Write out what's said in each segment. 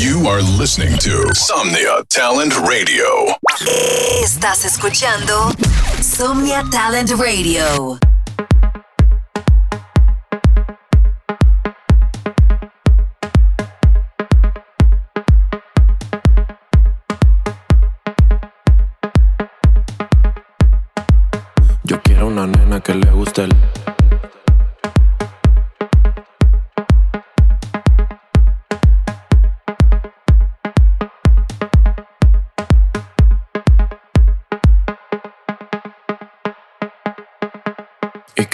You are listening to Somnia Talent Radio. Estás escuchando Somnia Talent Radio. Yo quiero una nena que le guste el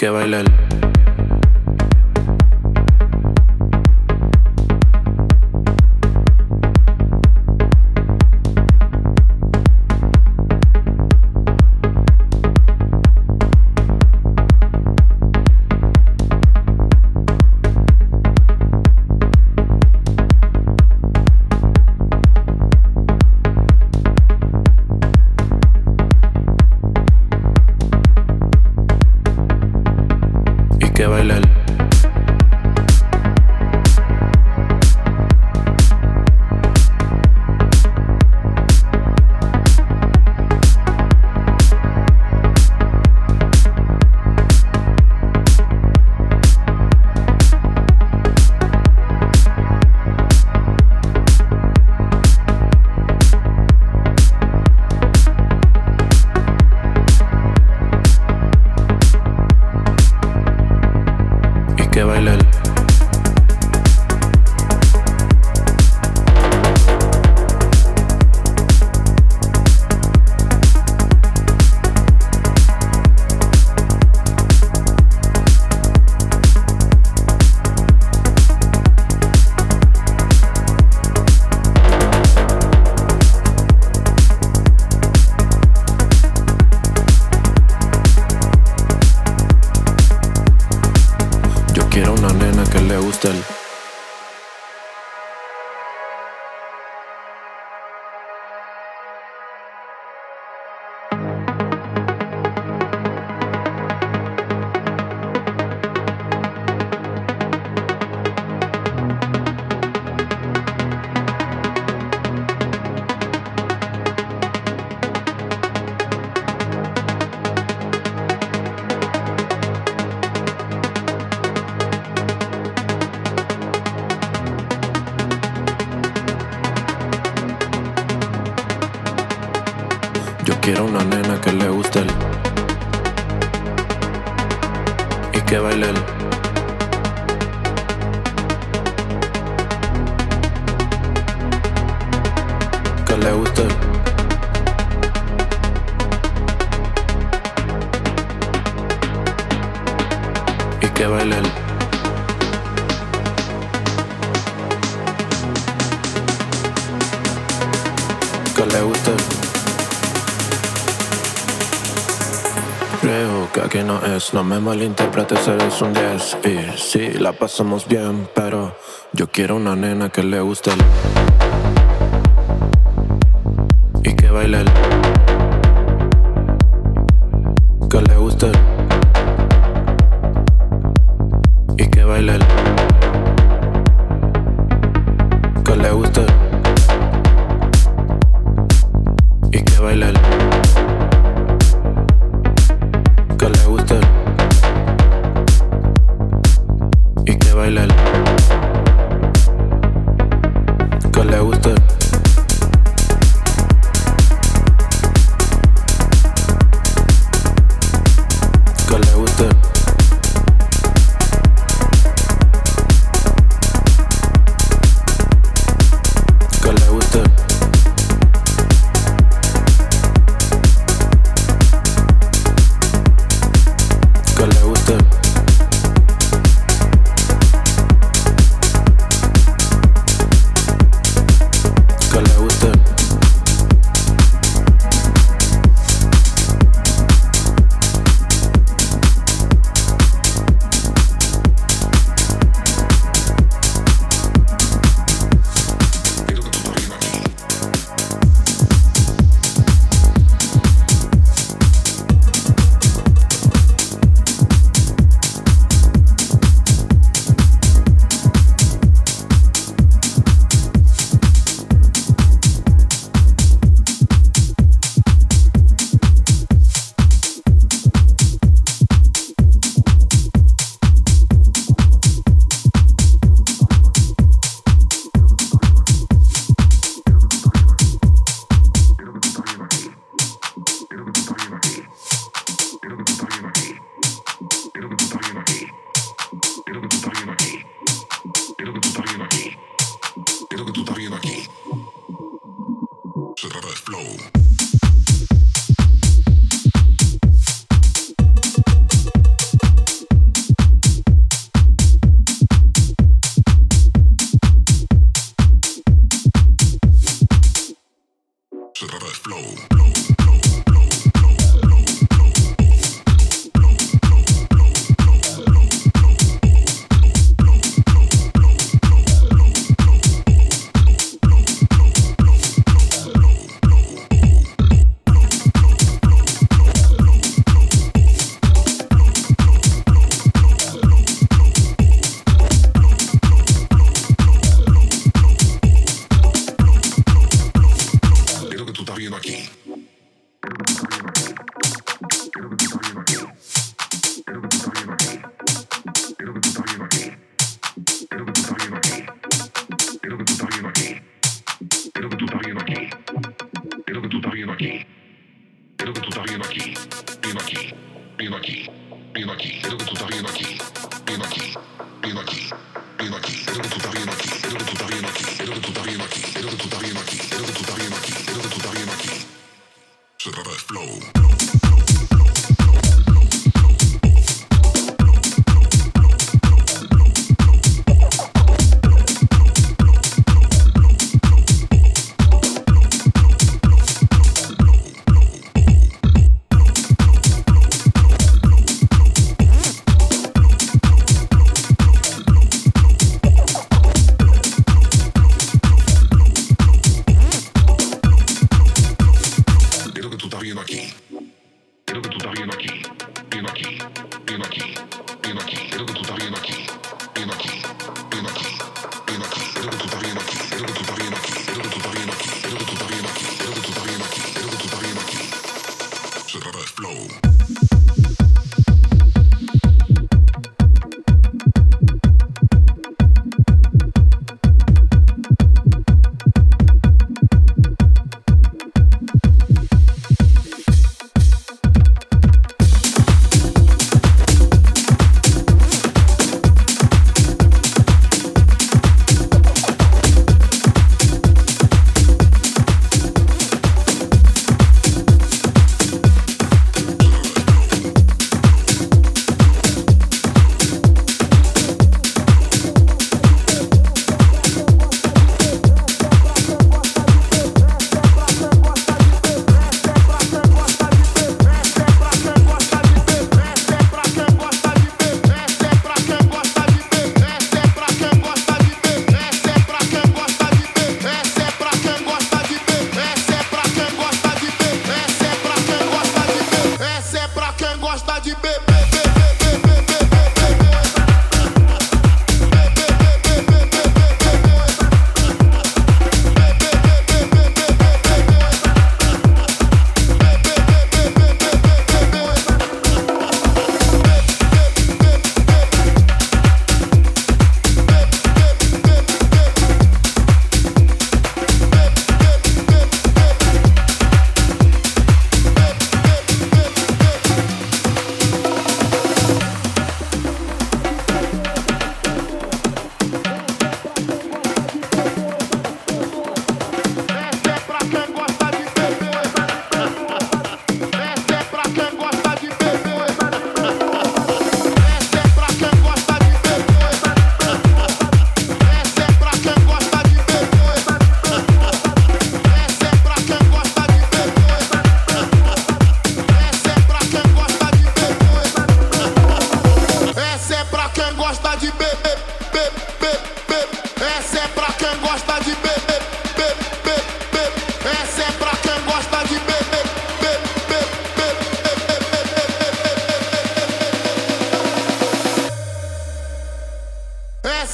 que baile que baile el que le guste Creo que aquí no es, no me malinterpretes, eres un 10 Y sí, la pasamos bien, pero yo quiero una nena que le guste. Y que baile que baile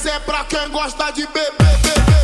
Essa é pra quem gosta de beber, beber.